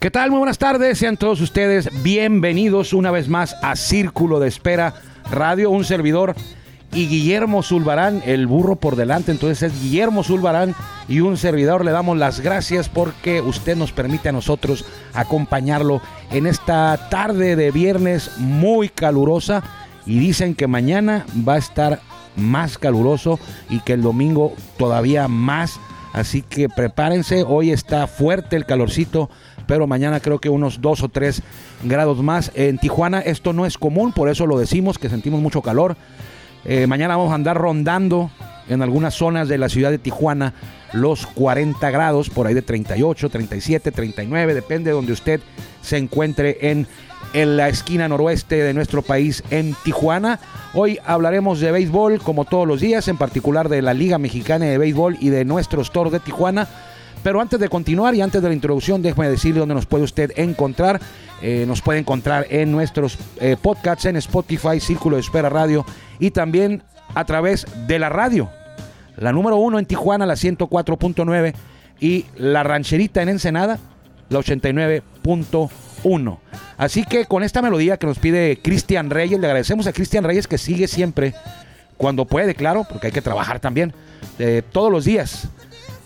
¿Qué tal? Muy buenas tardes, sean todos ustedes bienvenidos una vez más a Círculo de Espera Radio, un servidor y Guillermo Zulbarán, el burro por delante, entonces es Guillermo Zulbarán y un servidor. Le damos las gracias porque usted nos permite a nosotros acompañarlo en esta tarde de viernes muy calurosa y dicen que mañana va a estar más caluroso y que el domingo todavía más. Así que prepárense, hoy está fuerte el calorcito, pero mañana creo que unos 2 o 3 grados más. En Tijuana esto no es común, por eso lo decimos, que sentimos mucho calor. Eh, mañana vamos a andar rondando en algunas zonas de la ciudad de Tijuana los 40 grados, por ahí de 38, 37, 39, depende de donde usted se encuentre en, en la esquina noroeste de nuestro país, en Tijuana. Hoy hablaremos de béisbol como todos los días, en particular de la Liga Mexicana de Béisbol y de nuestros toros de Tijuana. Pero antes de continuar y antes de la introducción, déjeme decirle dónde nos puede usted encontrar. Eh, nos puede encontrar en nuestros eh, podcasts en Spotify, Círculo de Espera Radio y también a través de la radio. La número uno en Tijuana, la 104.9 y la rancherita en Ensenada, la 89.1. Así que con esta melodía que nos pide Cristian Reyes, le agradecemos a Cristian Reyes que sigue siempre, cuando puede, claro, porque hay que trabajar también, eh, todos los días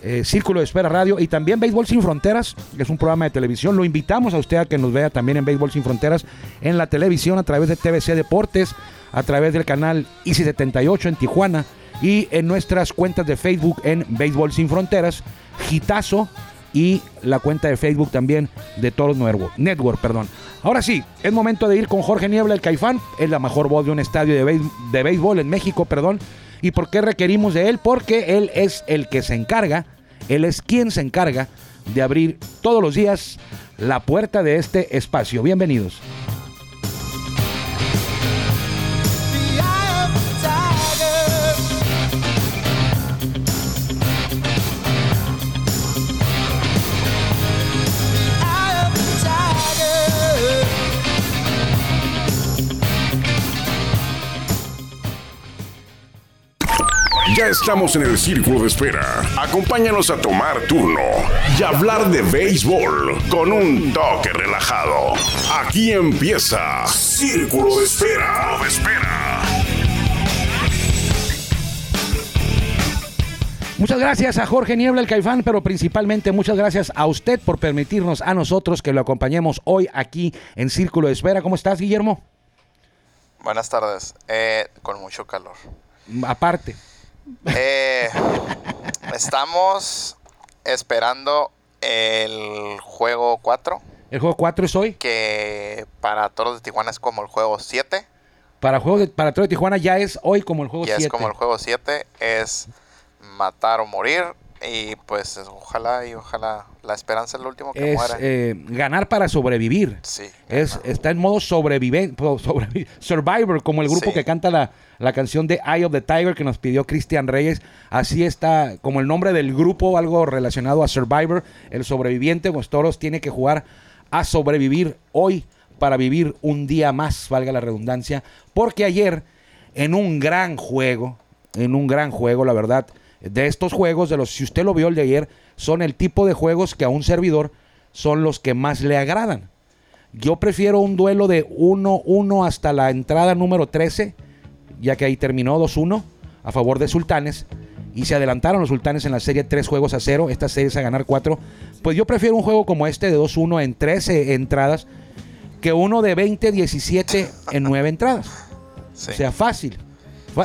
eh, Círculo de Espera Radio y también Béisbol Sin Fronteras, que es un programa de televisión. Lo invitamos a usted a que nos vea también en Béisbol Sin Fronteras en la televisión a través de TVC Deportes, a través del canal Easy 78 en Tijuana y en nuestras cuentas de Facebook en Béisbol Sin Fronteras, Gitazo y la cuenta de Facebook también de Toros Network. Perdón. Ahora sí, es momento de ir con Jorge Niebla, el Caifán. Es la mejor voz de un estadio de, de béisbol en México, perdón. ¿Y por qué requerimos de él? Porque él es el que se encarga él es quien se encarga de abrir todos los días la puerta de este espacio. Bienvenidos. Ya estamos en el círculo de espera. Acompáñanos a tomar turno y hablar de béisbol con un toque relajado. Aquí empieza Círculo de Espera. De espera. Muchas gracias a Jorge Niebla, el Caifán, pero principalmente muchas gracias a usted por permitirnos a nosotros que lo acompañemos hoy aquí en Círculo de Espera. ¿Cómo estás, Guillermo? Buenas tardes. Eh, con mucho calor. Aparte. Eh, estamos esperando el juego 4. ¿El juego 4 es hoy? Que para Toros de Tijuana es como el juego 7. Para, juego de, para Toros de Tijuana ya es hoy como el juego 7. Ya es como el juego 7. Es matar o morir. Y pues ojalá y ojalá la esperanza es lo último que es, muera. Eh, ganar para sobrevivir. Sí. Es, está en modo sobrevive, survivor, como el grupo Sí. que canta la, la canción de Eye of the Tiger que nos pidió Cristian Reyes. Así está, como el nombre del grupo, algo relacionado a Survivor, el sobreviviente. Pues Toros tiene que jugar a sobrevivir hoy para vivir un día más, valga la redundancia. Porque ayer, en un gran juego, en un gran juego, la verdad, de estos juegos, de los, si usted lo vio el de ayer, son el tipo de juegos que a un servidor son los que más le agradan. Yo prefiero un duelo de 1-1 hasta la entrada número 13, ya que ahí terminó 2-1 a favor de Sultanes. Y se adelantaron los Sultanes en la serie 3 juegos a 0. Esta serie es a ganar 4. Pues yo prefiero un juego como este de 2-1 en 13 entradas que uno de 20-17 en 9 entradas. Sí. O sea, fácil.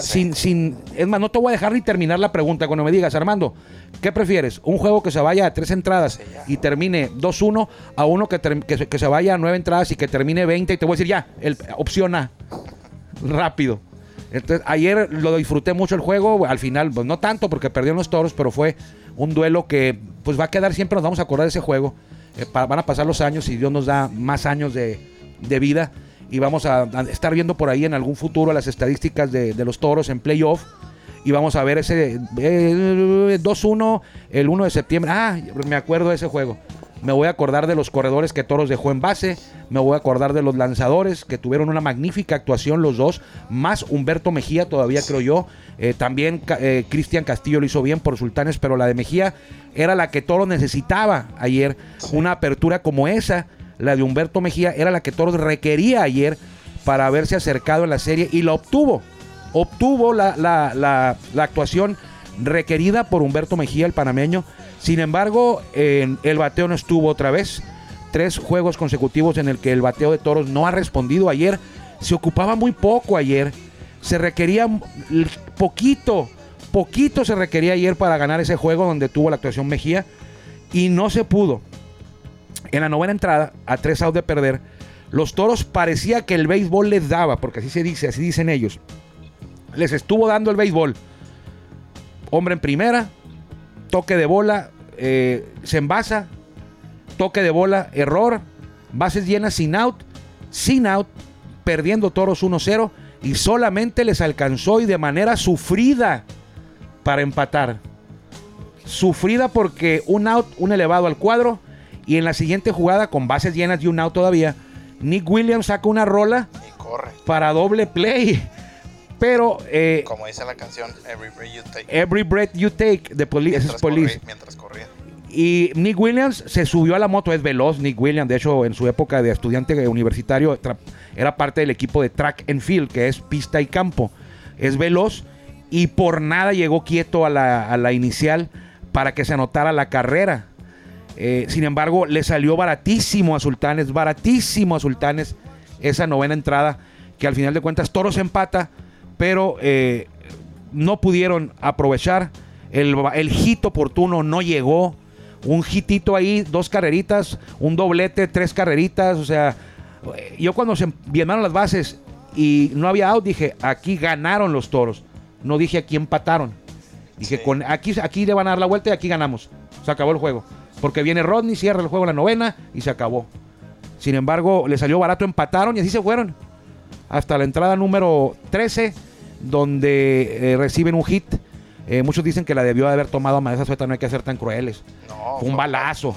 Sin, sin, es más, no te voy a dejar ni terminar la pregunta cuando me digas, Armando, ¿qué prefieres? ¿Un juego que se vaya a tres entradas y termine 2-1 a uno que, que, se- que se vaya a nueve entradas y que termine 20? Y te voy a decir ya, el, opción A, rápido. Entonces, ayer lo disfruté mucho el juego, al final, pues no tanto porque perdieron los toros, pero fue un duelo que pues va a quedar siempre, nos vamos a acordar de ese juego. Eh, van a pasar los años y Dios nos da más años de, de vida y vamos a, a estar viendo por ahí en algún futuro las estadísticas de, de los toros en playoff y vamos a ver ese eh, 2-1 el 1 de septiembre. Ah, me acuerdo de ese juego. me voy a acordar de los corredores que Toros dejó en base, me voy a acordar de los lanzadores que tuvieron una magnífica actuación los dos, más Humberto Mejía todavía creo yo, eh, también eh, Cristian Castillo lo hizo bien por Sultanes, pero la de Mejía era la que Toros necesitaba ayer, una apertura como esa, la de Humberto Mejía, era la que Toros requería ayer para haberse acercado en la serie y la obtuvo, obtuvo la, la, la actuación requerida por Humberto Mejía, el panameño. Sin embargo, el bateo no estuvo otra vez. Tres juegos consecutivos en el que el bateo de toros no ha respondido. Ayer se ocupaba muy poco ayer. Se requería poquito, poquito se requería ayer para ganar ese juego donde tuvo la actuación Mejía. Y no se pudo. En la novena entrada, a tres outs de perder, los toros parecía que el béisbol les daba, porque así se dice, así dicen ellos. Les estuvo dando el béisbol hombre en primera, toque de bola, eh, se envasa, toque de bola, error, bases llenas sin out, sin out, perdiendo toros 1-0 y solamente les alcanzó y de manera sufrida para empatar. Sufrida porque un out, un elevado al cuadro y en la siguiente jugada con bases llenas y un out todavía, Nick Williams saca una rola para doble play pero. Eh, Como dice la canción, Every Breath You Take. Every Breath You Take, de Police. Mientras, police. mientras corría. Y Nick Williams se subió a la moto, es veloz Nick Williams, de hecho en su época de estudiante universitario era parte del equipo de track and field, que es pista y campo. Es veloz y por nada llegó quieto a la, a la inicial para que se anotara la carrera. Eh, sin embargo, le salió baratísimo a Sultanes, baratísimo a Sultanes esa novena entrada, que al final de cuentas Toros empata pero eh, no pudieron aprovechar. El, el hit oportuno no llegó. Un hitito ahí, dos carreritas, un doblete, tres carreritas. O sea, yo cuando se llenaron las bases y no había out, dije, aquí ganaron los toros. No dije aquí empataron. Dije, con, aquí, aquí le van a dar la vuelta y aquí ganamos. Se acabó el juego. Porque viene Rodney, cierra el juego en la novena y se acabó. Sin embargo, le salió barato, empataron y así se fueron. Hasta la entrada número 13 donde eh, reciben un hit. Eh, muchos dicen que la debió de haber tomado a Madeza Sueta, no hay que ser tan crueles. fue un balazo.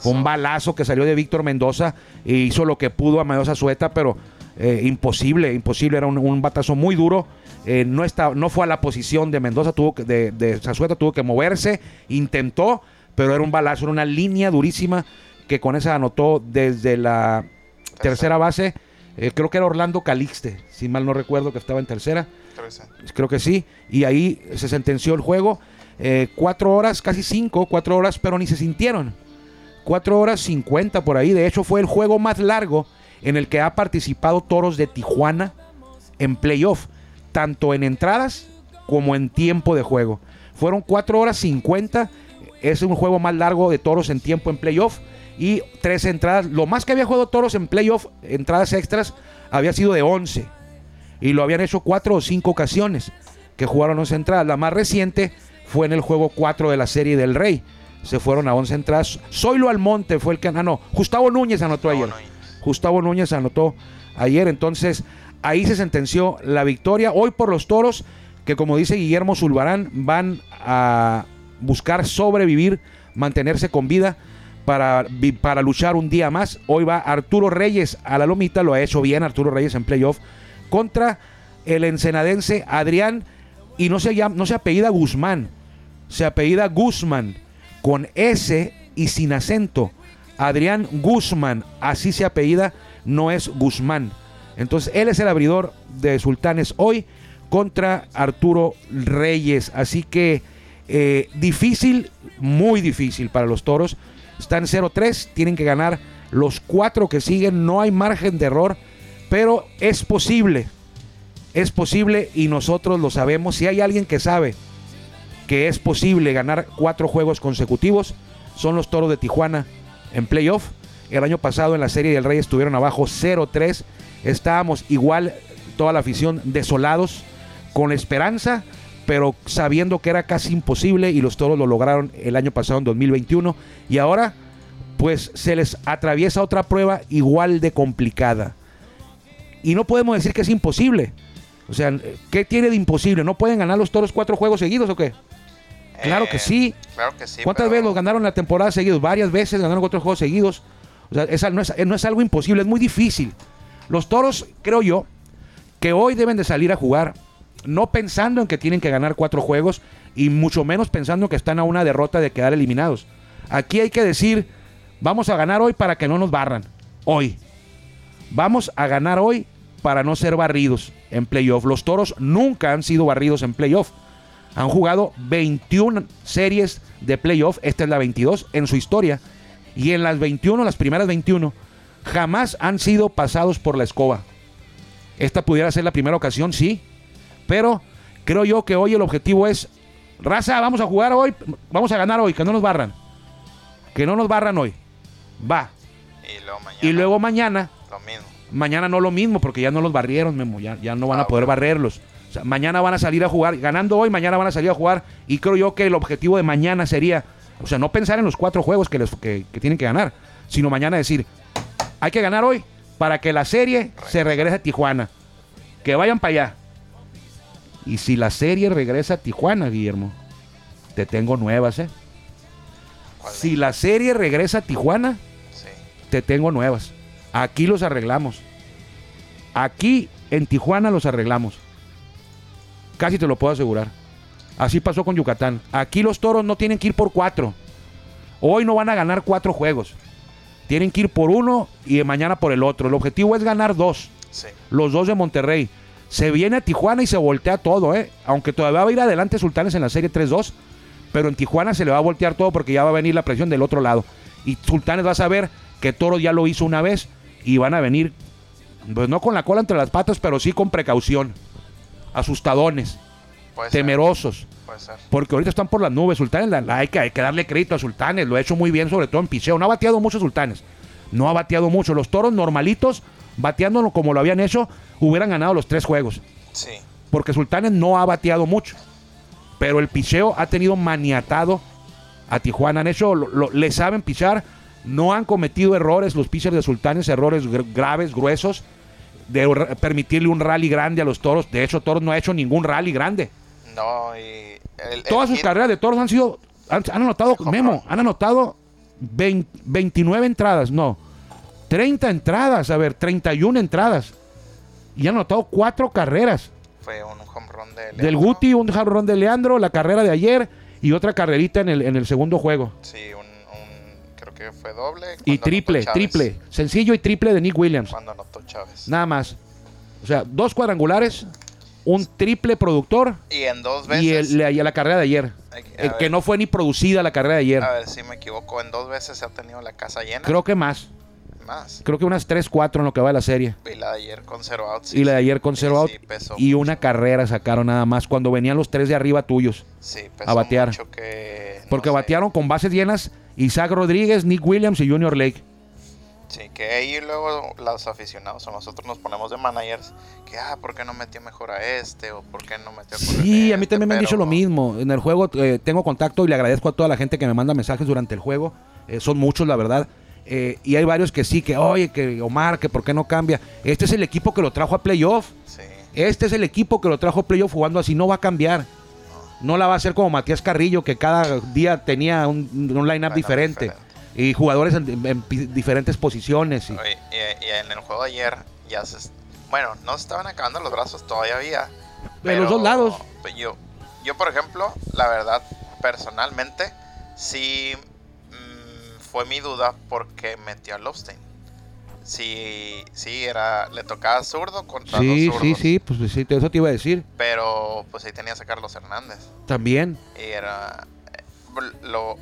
fue un balazo que salió de Víctor Mendoza e hizo lo que pudo a Madeza Sueta, pero eh, imposible, imposible. Era un, batazo muy duro. no, está, no fue a la posición de Mendoza, tuvo que, de, de tuvo que moverse, intentó, pero era un balazo, era una línea durísima que con esa anotó desde la tercera base. creo que era Orlando Calixte, si mal no recuerdo, que estaba en tercera. Creo que sí. Y ahí se sentenció el juego. Eh, cuatro horas, casi cinco, cuatro horas, pero ni se sintieron. Cuatro horas cincuenta por ahí. De hecho, fue el juego más largo en el que ha participado Toros de Tijuana en playoff, tanto en entradas como en tiempo de juego. Fueron cuatro horas cincuenta. Es un juego más largo de Toros en tiempo en playoff. Y tres entradas. Lo más que había jugado Toros en playoff, entradas extras, había sido de 11 y lo habían hecho cuatro o cinco ocasiones que jugaron 11 entradas. La más reciente fue en el juego 4 de la Serie del Rey. Se fueron a 11 entradas. Zoilo Almonte fue el que... Ah, no, Gustavo Núñez anotó ayer. Gustavo Núñez anotó ayer. Entonces, ahí se sentenció la victoria. Hoy por los toros, que como dice Guillermo Zulbarán, van a buscar sobrevivir, mantenerse con vida para, para luchar un día más. Hoy va Arturo Reyes a la lomita, lo ha hecho bien Arturo Reyes en playoff contra el ensenadense Adrián y no se, llama, no se apellida Guzmán, se apellida Guzmán con S y sin acento. Adrián Guzmán, así se apellida, no es Guzmán. Entonces él es el abridor de Sultanes hoy contra Arturo Reyes. Así que eh, difícil, muy difícil para los toros. Están 0-3, tienen que ganar los cuatro que siguen, no hay margen de error pero es posible, es posible y nosotros lo sabemos. Si hay alguien que sabe que es posible ganar cuatro juegos consecutivos, son los Toros de Tijuana en playoff. El año pasado en la Serie del Rey estuvieron abajo 0-3. Estábamos igual, toda la afición, desolados, con esperanza, pero sabiendo que era casi imposible y los Toros lo lograron el año pasado en 2021. Y ahora, pues se les atraviesa otra prueba igual de complicada y no podemos decir que es imposible. O sea, ¿qué tiene de imposible? ¿No pueden ganar los toros cuatro juegos seguidos o qué? Claro que Eh, sí. Claro que sí. ¿Cuántas pero- veces los ganaron la temporada seguidos? Varias veces ganaron cuatro juegos seguidos. O sea, esa no, es, no es algo imposible, es muy difícil. Los toros, creo yo, que hoy deben de salir a jugar, no pensando en que tienen que ganar cuatro juegos y mucho menos pensando que están a una derrota de quedar eliminados. Aquí hay que decir, vamos a ganar hoy para que no nos barran. Hoy. Vamos a ganar hoy para no ser barridos en playoff. Los toros nunca han sido barridos en playoff. Han jugado 21 series de playoff, esta es la 22 en su historia. Y en las 21, las primeras 21, jamás han sido pasados por la escoba. Esta pudiera ser la primera ocasión, sí. Pero creo yo que hoy el objetivo es, raza, vamos a jugar hoy, vamos a ganar hoy, que no nos barran. Que no nos barran hoy. Va. Y luego mañana. Y luego mañana Lo mismo. Mañana no lo mismo, porque ya no los barrieron, Memo. Ya, ya no van Ah, a poder bueno. barrerlos. O sea, mañana van a salir a jugar. Ganando hoy, mañana van a salir a jugar. Y creo yo que el objetivo de mañana sería, o sea, no pensar en los cuatro juegos que, les, que, que tienen que ganar, sino mañana decir, hay que ganar hoy para que la serie se regrese a Tijuana. Que vayan para allá. Y si la serie regresa a Tijuana, Guillermo, te tengo nuevas, ¿eh? ¿Cuál Si la serie regresa a Tijuana, Sí. te tengo nuevas. Aquí los arreglamos. Aquí en Tijuana los arreglamos. Casi te lo puedo asegurar. Así pasó con Yucatán. Aquí los toros no tienen que ir por cuatro. Hoy no van a ganar cuatro juegos. Tienen que ir por uno y mañana por el otro. El objetivo es ganar dos. Sí. Los dos de Monterrey. Se viene a Tijuana y se voltea todo, ¿eh? Aunque todavía va a ir adelante Sultanes en la serie 3-2. Pero en Tijuana se le va a voltear todo porque ya va a venir la presión del otro lado. Y Sultanes va a saber que Toro ya lo hizo una vez y van a venir, pues no con la cola entre las patas, pero sí con precaución. Asustadones, Puede temerosos. Puede ser. Porque ahorita están por las nubes, Sultanes. la- la- hay, que, hay que darle crédito a Sultanes. Lo ha hecho muy bien, sobre todo en picheo. No ha bateado mucho Sultanes. No ha bateado mucho. Los toros normalitos, bateándolo como lo habían hecho, hubieran ganado los tres juegos. Sí. Porque Sultanes no ha bateado mucho. Pero el picheo ha tenido maniatado a Tijuana. Han hecho, lo- lo- le saben pichar. No han cometido errores los pitchers de Sultanes, errores gr- graves, gruesos, de permitirle un rally grande a los toros. De hecho, Toros no ha hecho ningún rally grande. No, y. El, Todas sus hit- carreras de toros han sido. Han, han anotado, Memo, han anotado 20 29 entradas, no. 30 entradas, a ver, 31 entradas. Y han anotado cuatro carreras. Fue un home run de Del Leandro. Guti, un jarrón de Leandro, la carrera de ayer y otra carrerita en el, en el segundo juego. Sí, un, un- Creo que fue doble. Y triple, triple. Sencillo y triple de Nick Williams. Cuando anotó Chávez. Nada más. O sea, dos cuadrangulares, un triple productor Y en dos veces. y, el, la, y la carrera de ayer. El ver, que no fue ni producida la carrera de ayer. A ver si me equivoco. En dos veces se ha tenido la casa llena. Creo que más. Más. Creo que unas 3, 4 en lo que va de la serie. Y la de ayer con cero outs. Y la de ayer con Sí, cero out. sí, pesó Y mucho. una carrera sacaron nada más cuando venían los tres de arriba tuyos. Sí, a pesó batear. mucho que. no Porque sé. batearon con bases llenas Isaac Rodríguez, Nick Williams y Junior Lake. Sí, que ahí luego los aficionados o nosotros nos ponemos de managers que, ah, ¿por qué no metió mejor a este? O ¿por qué no metió Sí, a mí este? también me han dicho lo mismo. En el juego eh, tengo contacto y le agradezco a toda la gente que me manda mensajes durante el juego. Eh, son muchos, la verdad. Eh, y hay varios que sí, que oye, que Omar, que por qué no cambia. Este es el equipo que lo trajo a playoff. Sí, Este es el equipo que lo trajo a playoff jugando así. No va a cambiar. No la va a hacer como Matías Carrillo, que cada día tenía un, un line-up diferente. diferente. Y jugadores en, en diferentes posiciones. y- y, y en el juego de ayer ya se... Bueno, no se estaban acabando los brazos, todavía había. De los dos lados. Yo, yo, por ejemplo, la verdad, personalmente, sí fue mi duda porque metió a Lobstein. Sí, sí, era, le tocaba zurdo contra Sí, dos sí, zurdos. sí, pues sí, eso te iba a decir. Pero pues ahí tenías a Carlos Hernández. También. Y era eh, lo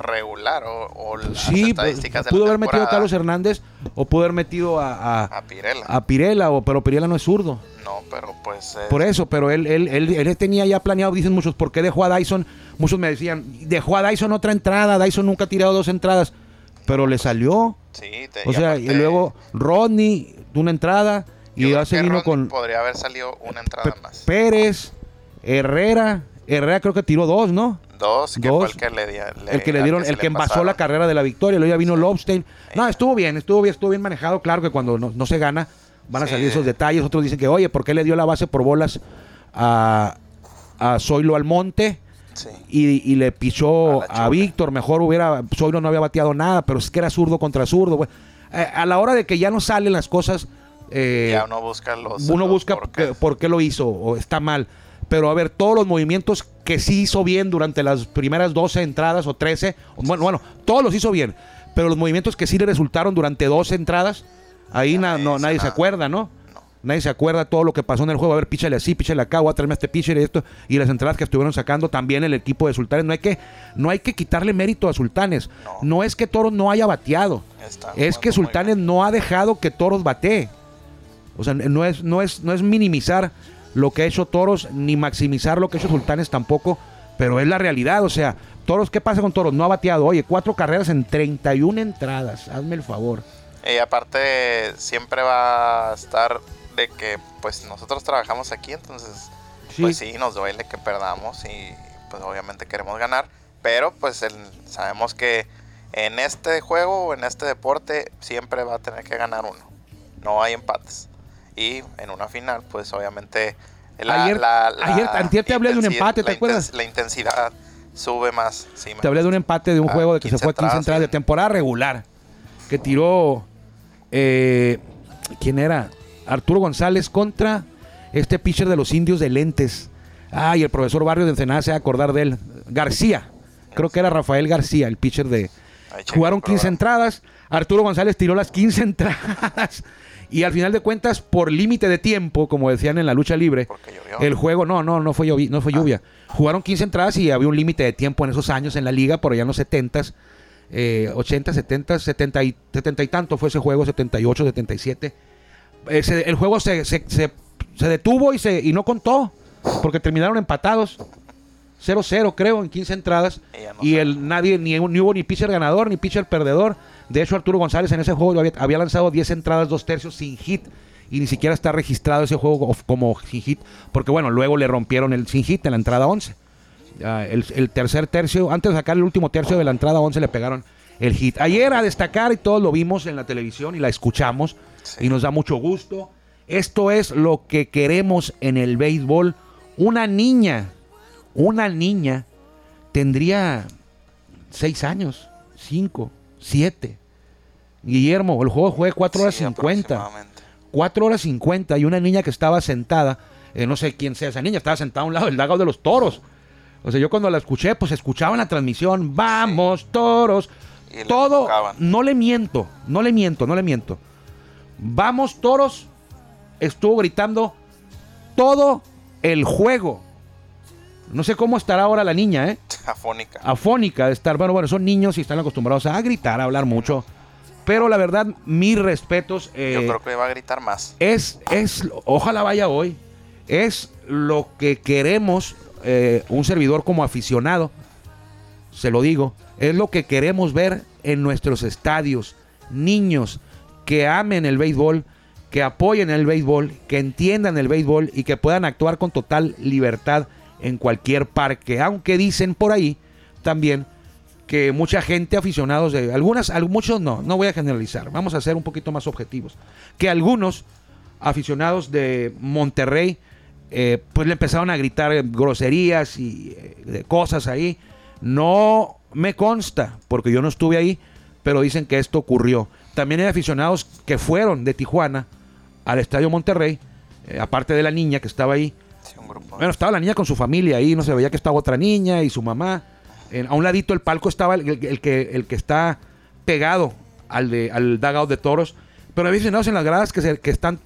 regular o, o las Sí, pues, estadísticas de pudo la haber metido a Carlos Hernández o pudo haber metido a, a, a Pirela. a Pirela, o, pero Pirela no es zurdo. No, pero pues... eh, Por eso, pero él, él, él, él tenía ya planeado, dicen muchos, ¿por qué dejó a Dyson? Muchos me decían, dejó a Dyson otra entrada, Dyson nunca ha tirado dos entradas, pero le salió. Sí, te- O sea, y aparte, luego Rodney, una entrada, y ya se vino con Podría haber salido una entrada más. Pérez, Herrera, Herrera creo que tiró dos, ¿no? Dos, que dos. fue el que le, el que le dieron, el que envasó pasaron. la carrera de la victoria, luego ya vino Sí. Lobstein. No, estuvo bien, estuvo bien, estuvo bien manejado. Claro que cuando no, no se gana van a Sí. salir esos detalles. Otros dicen que, oye, ¿por qué le dio la base por bolas a, a Zoilo Almonte? Sí. y, y le pichó A. Víctor. Mejor hubiera, Zoilo no había bateado nada, pero es que era zurdo contra zurdo. Eh, a la hora de que ya no salen las cosas, eh, ya uno busca los. uno los busca porqués. que- por qué lo hizo o está mal. Pero a ver, todos los movimientos que sí hizo bien durante las primeras 12 entradas o 13, o bueno, bueno, todos los hizo bien, pero los movimientos que sí le resultaron durante 12 entradas, ahí na- no, nadie se acuerda, ¿no? No. Nadie se acuerda todo lo que pasó en el juego. A ver, píchale así, píchale acá, voy a traerme a este pitcher y esto. Y las entradas que estuvieron sacando también el equipo de Sultanes. No hay que, no hay que quitarle mérito a Sultanes. No. No, es que Toros no haya bateado. Está es que Sultanes no ha dejado que Toros batee. O sea, no es, no es, no es minimizar lo que ha hecho Toros, ni maximizar lo que ha hecho Sultanes tampoco, pero es la realidad. O sea, Toros, ¿qué pasa con Toros? No ha bateado. Oye, cuatro carreras en 31 entradas. Hazme el favor. Y aparte, siempre va a estar de que, pues nosotros trabajamos aquí, entonces, Sí. pues sí, nos duele que perdamos y, pues obviamente queremos ganar. Pero, pues el- sabemos que en este juego o en este deporte siempre va a tener que ganar uno. No hay empates. Y en una final, pues obviamente. Ayer- ayer- antier te hablé de un empate, ¿te la acuerdas? La intensidad sube más. Sí, Te hablé de un empate de un Ah, juego de que se 15 fue a 15 entradas, de temporada regular. Que tiró. eh, ¿Quién era? Arturo González contra este pitcher de los indios de lentes. Ay, el profesor Barrio de Ensenada se va a acordar de él. García. Creo que era Rafael García, el pitcher de. Ahí Jugaron el 15 programa. entradas. Arturo González tiró las 15 entradas. Y al final de cuentas, por límite de tiempo, como decían en la lucha libre, el juego, no, no, no fue, llovi- no fue lluvia. Jugaron 15 entradas y había un límite de tiempo en esos años en la liga, por allá en los 70s, eh, 80, 70, 70 y, 70 y tanto fue ese juego, 78, 77. Ese- el juego se, se, se- se detuvo y, se, y no contó, porque terminaron empatados. 0-0 creo en 15 entradas. Y el nadie ni, ni hubo ni pitcher ganador ni pitcher perdedor. De hecho Arturo González en ese juego había, había lanzado 10 entradas dos tercios sin hit. Y ni siquiera está registrado ese juego como sin hit. Porque bueno luego le rompieron el sin hit en la entrada 11 Ah, el, el tercer tercio antes de sacar el último tercio de la entrada 11 le pegaron el hit. Ayer a destacar y todos lo vimos en la televisión y la escuchamos Sí. y nos da mucho gusto. Esto es lo que queremos en el béisbol. Una niña una niña tendría seis años, cinco, siete. Guillermo, el juego fue 4 horas Sí, 50. aproximadamente. 4 horas 50 y una niña que estaba sentada, eh, no sé quién sea esa niña, estaba sentada a un lado del lago de los toros. O sea, yo cuando la escuché, pues escuchaba en la transmisión, vamos, toros. Todo, no le miento, no le miento, no le miento. Vamos, toros, estuvo gritando todo el juego. No sé cómo estará ahora la niña, ¿eh? Afónica. afónica de estar. Bueno, bueno, son niños y están acostumbrados a gritar, a hablar mucho. Pero la verdad, mis respetos. eh, Yo creo que va a gritar más. es, es, ojalá vaya hoy. Es lo que queremos, eh, un servidor como aficionado, se lo digo, es lo que queremos ver en nuestros estadios. Niños que amen el béisbol, que apoyen el béisbol, que entiendan el béisbol y que puedan actuar con total libertad en cualquier parque. Aunque dicen por ahí también que mucha gente aficionados de algunas, al- muchos no, no voy a generalizar, vamos a ser un poquito más objetivos, que algunos aficionados de Monterrey eh, pues le empezaron a gritar groserías y eh, cosas ahí. No me consta, porque yo no estuve ahí, pero dicen que esto ocurrió. También hay aficionados que fueron de Tijuana al Estadio Monterrey, eh, aparte de la niña que estaba ahí, Sí, un grupo. bueno, estaba la niña con su familia ahí, no se veía que estaba otra niña y su mamá. En- a un ladito del palco estaba el, el- el que, el que está pegado al, de, al dugout de toros. Pero hay aficionados en las gradas que, se, que están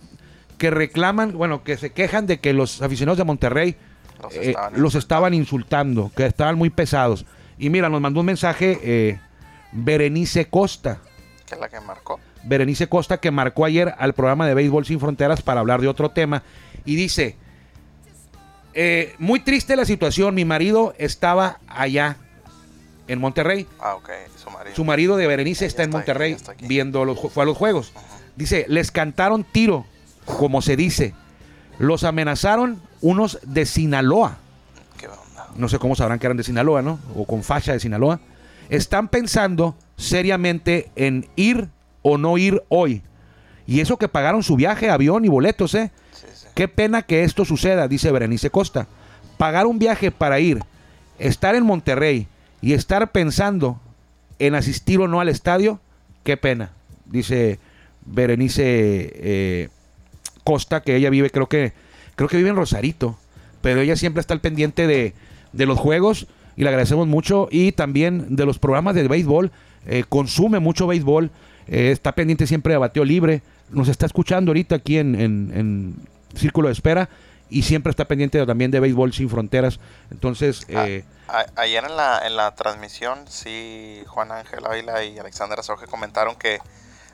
que reclaman, bueno, que se quejan de que los aficionados de Monterrey Los eh, estaban los estaban insultando, que estaban muy pesados. Y mira, nos mandó un mensaje eh, Berenice Costa. que es la que marcó. Berenice Costa que marcó ayer al programa de Béisbol Sin Fronteras para hablar de otro tema y dice, eh, muy triste la situación, mi marido estaba allá en Monterrey, Ah, ok. Su marido. su marido de Berenice está en aquí, Monterrey está viendo los, fue a los juegos. Dice, les cantaron tiro, como se dice, los amenazaron unos de Sinaloa ¿Qué onda? no sé cómo sabrán que eran de Sinaloa, ¿no? O con facha de Sinaloa, están pensando seriamente en ir o no ir hoy. Y eso que pagaron su viaje, avión y boletos, ¿eh? Qué pena que esto suceda, dice Berenice Costa. Pagar un viaje para ir estar en Monterrey y estar pensando en asistir o no al estadio, qué pena, dice Berenice eh, Costa, que ella vive, creo que, creo que vive en Rosarito, pero ella siempre está al pendiente de, de los juegos y le agradecemos mucho y también de los programas de béisbol, eh, consume mucho béisbol, eh, está pendiente siempre de bateo libre, nos está escuchando ahorita aquí en Círculo de Espera y siempre está pendiente también de béisbol sin fronteras. Entonces, eh, A- ayer en la, en la transmisión, sí, Juan Ángel Ávila y Alexander Azoje comentaron que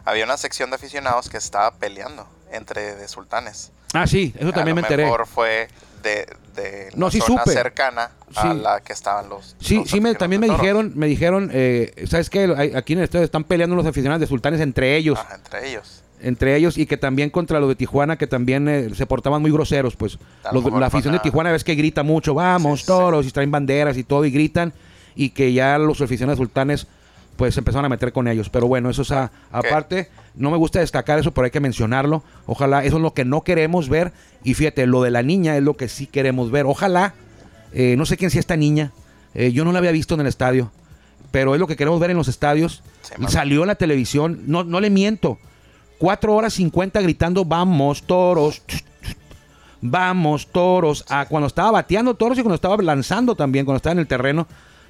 había una sección de aficionados que estaba peleando entre de sultanes. ah, sí, eso también me a lo enteré. mejor fue de, de la No, sí zona supe. cercana a Sí. la que estaban los. Sí, los sí, me, también me toros. dijeron, me dijeron, eh, ¿sabes qué? Aquí en el estadio están peleando los aficionados de sultanes entre ellos. Ajá, entre ellos. Entre ellos y que también contra los de Tijuana que también eh, se portaban muy groseros pues. Los- la afición de Tijuana ves que grita mucho vamos Sí, sí. toros y traen banderas y todo y gritan y que ya los aficionados sultanes pues se empezaron a meter con ellos. Pero bueno eso es aparte no me gusta destacar eso pero hay que mencionarlo. Ojalá eso es lo que no queremos ver y fíjate lo de la niña es lo que sí queremos ver. Ojalá eh, no sé quién sea esta niña eh, yo no la había visto en el estadio pero es lo que queremos ver en los estadios. Sí, salió en la televisión no, no le miento Cuatro horas 50 gritando, vamos toros, vamos toros. Ah, cuando estaba bateando toros y cuando estaba lanzando también, cuando estaba en el terreno,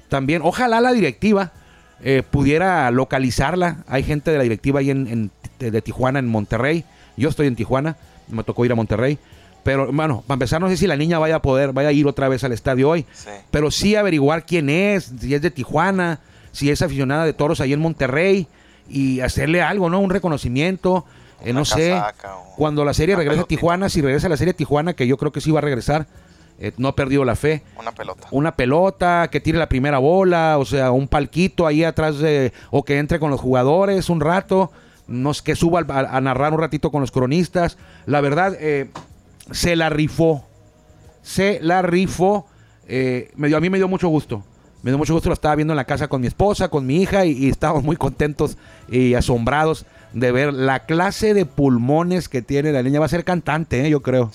también. Ojalá la directiva eh, pudiera localizarla. Hay gente de la directiva ahí en, en- de, de Tijuana, en Monterrey. Yo estoy en Tijuana, me tocó ir a Monterrey. Pero, bueno, para empezar, no sé si la niña vaya a poder, vaya a ir otra vez al estadio hoy. Sí. Pero sí averiguar quién es, si es de Tijuana, si es aficionada de toros ahí en Monterrey y hacerle algo, ¿no? Un reconocimiento, eh, no sé. o Cuando la serie una regrese a. Tijuana, si regresa a la serie Tijuana, que yo creo que sí va a regresar, eh, no ha perdido la fe. Una pelota. Una pelota, que tire la primera bola, o sea, un palquito ahí atrás de, o que entre con los jugadores un rato, no sé, que suba a, a narrar un ratito con los cronistas. La verdad, eh, se la rifó, se la rifó. eh, me dio, a mí me dio mucho gusto. Me dio mucho gusto, lo estaba viendo en la casa con mi esposa, con mi hija, y, y estábamos muy contentos y asombrados de ver la clase de pulmones que tiene la niña. Va a ser cantante, eh, yo creo.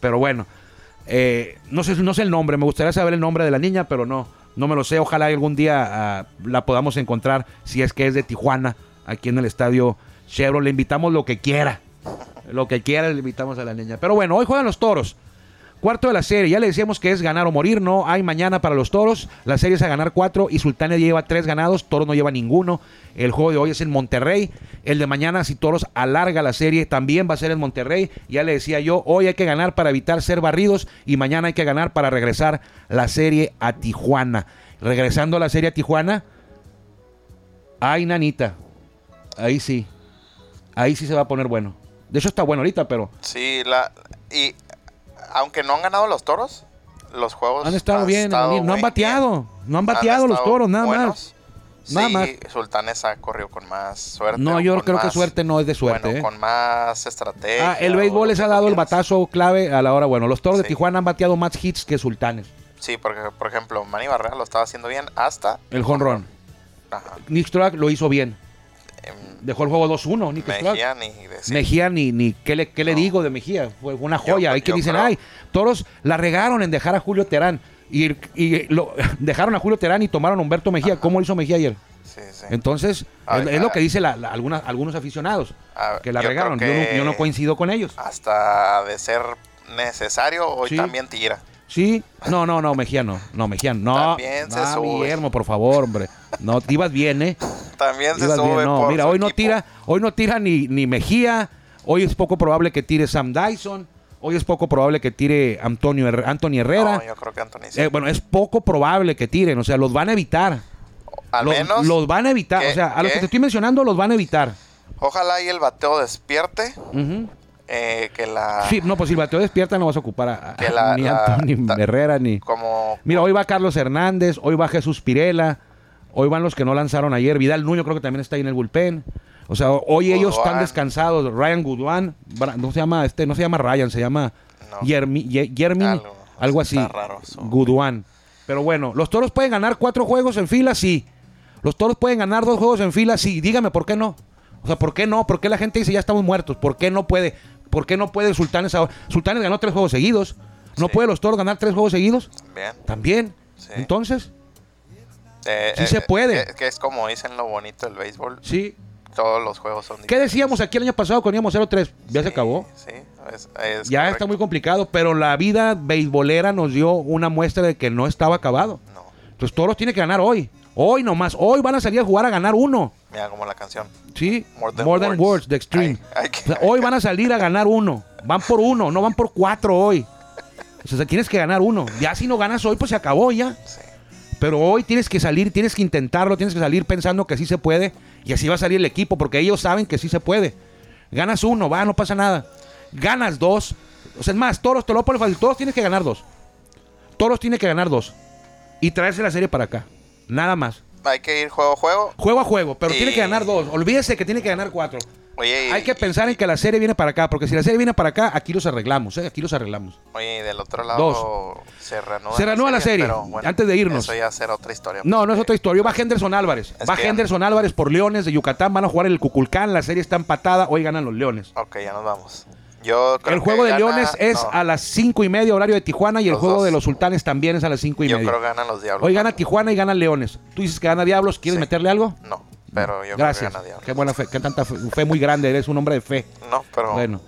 Pero bueno, eh, no, sé, no sé el nombre, me gustaría saber el nombre de la niña, pero no, no me lo sé. Ojalá algún día ah, la podamos encontrar, si es que es de Tijuana, aquí en el estadio Chevron. Le invitamos lo que quiera. Lo que quiera le invitamos a la niña. Pero bueno, hoy juegan los toros. Cuarto de la serie, ya le decíamos que es ganar o morir, no hay mañana para los toros. La serie es a ganar cuatro y Sultanes lleva tres ganados, Toros no lleva ninguno. El juego de hoy es en Monterrey. El de mañana, si Toros alarga la serie, también va a ser en Monterrey. Ya le decía yo, hoy hay que ganar para evitar ser barridos y mañana hay que ganar para regresar la serie a Tijuana. Regresando a la serie a Tijuana, ay, nanita, ahí sí, ahí sí se va a poner bueno. De hecho está bueno ahorita, pero Sí, la, y aunque no han ganado los toros, los juegos Han estado bien, estado no han bateado, no han bateado los toros, nada más. Nada sí, más. Sultanes ha corrido con más suerte. No, yo creo que suerte no es de suerte. Bueno, ¿eh? con más estrategia. Ah, el béisbol les ha dado el batazo clave a la hora. Bueno, los toros de. Tijuana han bateado más hits que sultanes. Sí, porque, por ejemplo, Manny Barrera lo estaba haciendo bien hasta... El jonrón. Ajá. Nick Strack lo hizo bien. Dejó el juego 2-1, Nick Strack. Mejía ni decir. Mejía ni, ni ¿qué le, qué le No. digo de Mejía? Fue una Yo- joya. Hay que dicen, creo- ay, toros la regaron en dejar a Julio Terán. Y, y lo, dejaron a Julio Terán y tomaron a Humberto Mejía. ¿Cómo lo hizo Mejía ayer? Sí, sí. Entonces, es, es lo que dicen algunas, algunos aficionados. Que la yo regaron. Yo, no, yo no coincido con ellos. Hasta de ser necesario, hoy Sí. también tira. Sí, no, no, no, Mejía no, no, Mejía no. También se no, sube. Guillermo, por favor, hombre. No, ibas bien, ¿eh? También se sube bien. No, por mira, su hoy no tira, hoy no tira ni, ni Mejía. Hoy es poco probable que tire Sam Dyson. Hoy es poco probable que tire Antonio Herr- Anthony Herrera. No, yo creo que Anthony sí. Eh, bueno, es poco probable que tiren, o sea, los van a evitar. Al los, menos, los van a evitar, o sea, a los que- te estoy mencionando los van a evitar. ojalá y el bateo despierte. Ujú. Eh, que la. Sí, no, pues si el bateo despierta no vas a ocupar a, Que la- ni la- Anthony ta- Herrera ni. Como. Mira, hoy va Carlos Hernández, hoy va Jesús Pirela, hoy van los que no lanzaron ayer. Vidal Nuño creo que también está ahí en el bullpen. O sea, hoy ellos están descansados. Ryan Goodwan, no se llama este, no se llama Ryan, se llama No. Yermi- Ye- Yermin, algo, Algo, así. raro Goodwan. Pero bueno, los toros pueden ganar cuatro juegos en fila, sí. Los toros pueden ganar dos juegos en fila, sí. Dígame, ¿por qué no? O sea, ¿por qué no? ¿Por qué la gente dice ya estamos muertos? ¿Por qué no puede? ¿Por qué no puede Sultanes ahora? Sultanes ganó tres juegos seguidos. ¿No Sí. puede los toros ganar tres juegos seguidos? Bien. También. Sí. Entonces, Eh, Sí se puede. Que, que es como dicen lo bonito del béisbol. sí. Todos los juegos son ¿Qué decíamos aquí el año pasado cuando íbamos 0-3? Ya se acabó. Sí, es- es Ya correcto. está muy complicado, pero la vida beisbolera nos dio una muestra de que no estaba acabado. No, Entonces todos los tiene que ganar hoy. Hoy nomás. Hoy van a salir a jugar a ganar uno. Mira como la canción. Sí. More Than More Than Words. Words, de Extreme. O sea, hoy van a salir a ganar uno. Van por uno, no van por cuatro hoy. O sea, tienes que ganar uno. Ya si no ganas hoy, pues se acabó ya. Sí. Pero hoy tienes que salir, tienes que intentarlo, tienes que salir pensando que sí se puede. Y así va a salir el equipo, porque ellos saben que sí se puede. Ganas uno, va, no pasa nada. Ganas dos. O sea, es más, todos, te lo fácil, todos tienes que ganar dos. Todos tienen que ganar dos. Y traerse la serie para acá. Nada más. Hay que ir juego a juego. Juego a juego, pero tiene que ganar dos. Olvídese que tiene que ganar cuatro. Oye, y- Hay que pensar en que la serie viene para acá, porque si la serie viene para acá, aquí los arreglamos, ¿eh? aquí los arreglamos. Oye, y del otro lado se reanuda, Se reanuda la serie, antes de irnos. Eso ya será otra historia. No, no es otra historia. Va Henderson Álvarez. Va que- Henderson Álvarez por Leones de Yucatán. Van a jugar en el Cuculcán. La serie está empatada. Hoy ganan los Leones. Ok, ya nos vamos. Yo creo El juego que de gana- Leones es no, a las cinco y media, horario de Tijuana. Y el juego dos. de los Sultanes también es a las cinco y Yo media. creo que ganan los diablos. Hoy gana Tijuana y gana Leones. Tú dices que gana Diablos. ¿Quieres Sí. meterle algo? No, pero yo Gracias. creo que gana diablos. Qué buena fe. Qué tanta fe, fe muy grande. Eres un hombre de fe. No, pero. Bueno.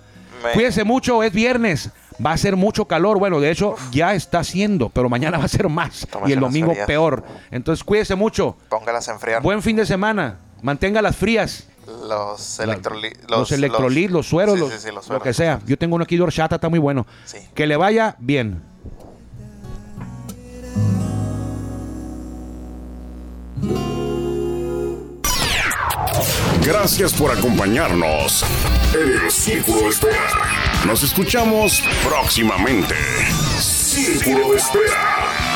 me- Cuídense mucho, es viernes. Va a ser mucho calor. Bueno, de hecho, ya está haciendo, pero mañana va a ser más. Y el domingo peor. Entonces, cuídense mucho. Póngalas a enfriar. Buen fin de semana. Mantenga las frías. Los electrolit. Los, electrolit, los, sueros, sí, los- sí, sí, los lo sueros. que sea. Yo tengo uno aquí de horchata, está muy bueno. Sí. Que le vaya bien. Gracias por acompañarnos en el Círculo de Espera. Nos escuchamos próximamente. Círculo de Espera.